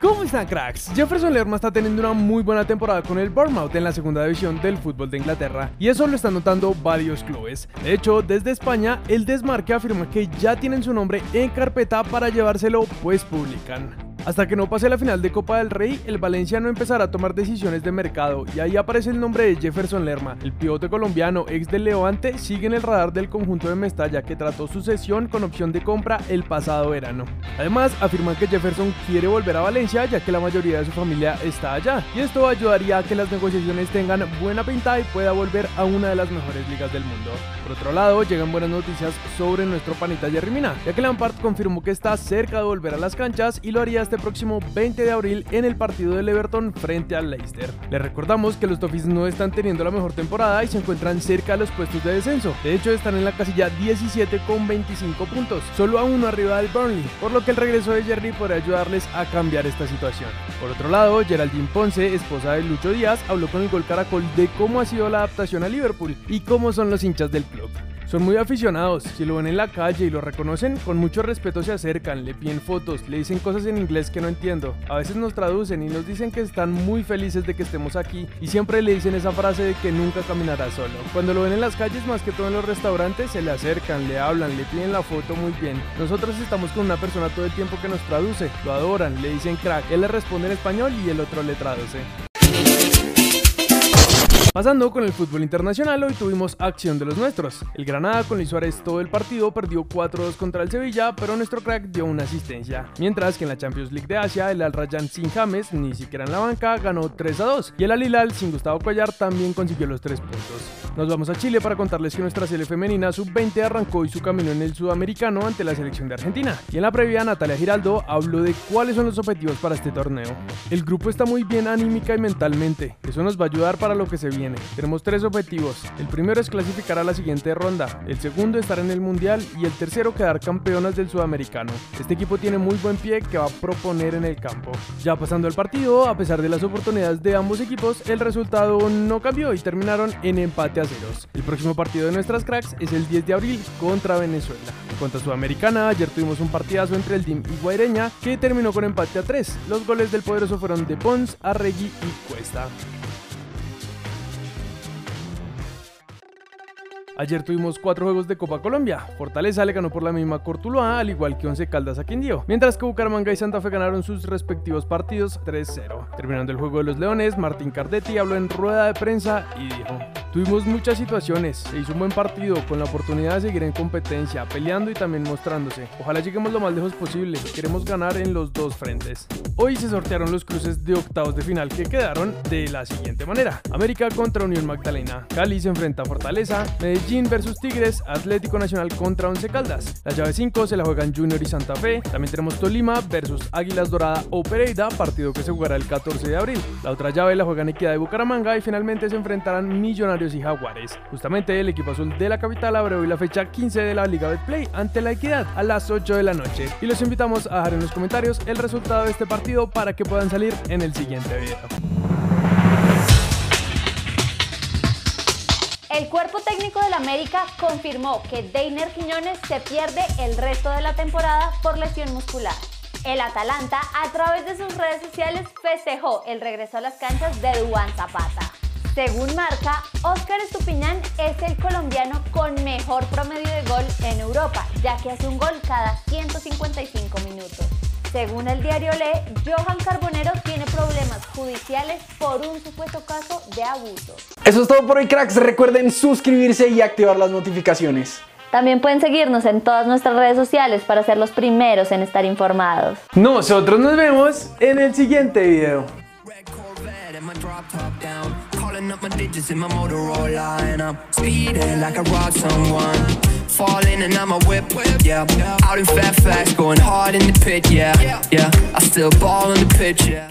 ¿Cómo están cracks? Jefferson Lerma está teniendo una muy buena temporada con el Bournemouth en la segunda división del fútbol de Inglaterra y eso lo están notando varios clubes. De hecho, desde España, el Desmarque afirma que ya tienen su nombre en carpeta para llevárselo pues publican. Hasta que no pase la final de Copa del Rey, el Valencia no empezará a tomar decisiones de mercado y ahí aparece el nombre de Jefferson Lerma. El pivote colombiano, ex del Levante, sigue en el radar del conjunto de Mestalla que trató su cesión con opción de compra el pasado verano. Además, afirman que Jefferson quiere volver a Valencia ya que la mayoría de su familia está allá y esto ayudaría a que las negociaciones tengan buena pinta y pueda volver a una de las mejores ligas del mundo. Por otro lado, llegan buenas noticias sobre nuestro panita Jerry Mina, ya que Lampard confirmó que está cerca de volver a las canchas y lo haría este próximo 20 de abril en el partido del Everton frente al Leicester. Les recordamos que los Toffees no están teniendo la mejor temporada y se encuentran cerca de los puestos de descenso. De hecho, están en la casilla 17 con 25 puntos, solo a uno arriba del Burnley, por lo que el regreso de Jerry podría ayudarles a cambiar esta situación. Por otro lado, Geraldine Ponce, esposa de Lucho Díaz, habló con el Gol Caracol de cómo ha sido la adaptación a Liverpool y cómo son los hinchas del club. Son muy aficionados, si lo ven en la calle y lo reconocen, con mucho respeto se acercan, le piden fotos, le dicen cosas en inglés que no entiendo. A veces nos traducen y nos dicen que están muy felices de que estemos aquí y siempre le dicen esa frase de que nunca caminará solo. Cuando lo ven en las calles, más que todo en los restaurantes, se le acercan, le hablan, le piden la foto muy bien. Nosotros estamos con una persona todo el tiempo que nos traduce, lo adoran, le dicen crack, él le responde en español y el otro le traduce. Pasando con el fútbol internacional, hoy tuvimos acción de los nuestros. El Granada con Luis Suárez todo el partido perdió 4-2 contra el Sevilla, pero nuestro crack dio una asistencia. Mientras que en la Champions League de Asia, el Al Rayyan sin James, ni siquiera en la banca, ganó 3-2. Y el Al Hilal sin Gustavo Cuellar también consiguió los 3 puntos. Nos vamos a Chile para contarles que nuestra serie femenina sub-20 arrancó y su camino en el sudamericano ante la selección de Argentina. Y en la previa, Natalia Giraldo habló de cuáles son los objetivos para este torneo. El grupo está muy bien anímica y mentalmente, eso nos va a ayudar para lo que se viene. Tenemos tres objetivos. El primero es clasificar a la siguiente ronda, el segundo estar en el mundial y el tercero quedar campeonas del sudamericano. Este equipo tiene muy buen pie que va a proponer en el campo. Ya pasando el partido, a pesar de las oportunidades de ambos equipos, el resultado no cambió y terminaron en empate el próximo partido de nuestras cracks es el 10 de abril contra Venezuela. En cuanto a Sudamericana, ayer tuvimos un partidazo entre el DIM y Guaireña que terminó con empate a 3. Los goles del poderoso fueron de Pons, Arregui y Cuesta. Ayer tuvimos cuatro juegos de Copa Colombia. Fortaleza le ganó por la misma Cortuloa, al igual que Once Caldas a Quindío. Mientras que Bucaramanga y Santa Fe ganaron sus respectivos partidos 3-0. Terminando el juego de los Leones, Martín Cardetti habló en rueda de prensa y dijo... Tuvimos muchas situaciones, se hizo un buen partido con la oportunidad de seguir en competencia, peleando y también mostrándose. Ojalá lleguemos lo más lejos posible, queremos ganar en los dos frentes. Hoy se sortearon los cruces de octavos de final que quedaron de la siguiente manera. América contra Unión Magdalena, Cali se enfrenta a Fortaleza, Medellín versus Tigres, Atlético Nacional contra Once Caldas. La llave 5 se la juegan Junior y Santa Fe, también tenemos Tolima versus Águilas Dorada o Pereira, partido que se jugará el 14 de abril. La otra llave la juegan Equidad de Bucaramanga y finalmente se enfrentarán Millonarios y Jaguares. Justamente el equipo azul de la capital abre hoy la fecha 15 de la Liga Play ante la Equidad a las 8 de la noche. Y los invitamos a dejar en los comentarios el resultado de este partido para que puedan salir en el siguiente video. El cuerpo técnico del América confirmó que Deiner Quiñones se pierde el resto de la temporada por lesión muscular. El Atalanta, a través de sus redes sociales, festejó el regreso a las canchas de Duan Zapata. Según marca, Oscar Estupiñán es el colombiano con mejor promedio de gol en Europa, ya que hace un gol cada 155 minutos. Según el diario Le, Johan Carbonero tiene problemas judiciales por un supuesto caso de abuso. Eso es todo por hoy, cracks. Recuerden suscribirse y activar las notificaciones. También pueden seguirnos en todas nuestras redes sociales para ser los primeros en estar informados. Nosotros nos vemos en el siguiente video. Up my digits in my Motorola And I'm speeding like I robbed someone. Falling and I'm a whip, yeah. Out in Fairfax, going hard in the pit, yeah Yeah, I still ball on the pitch, yeah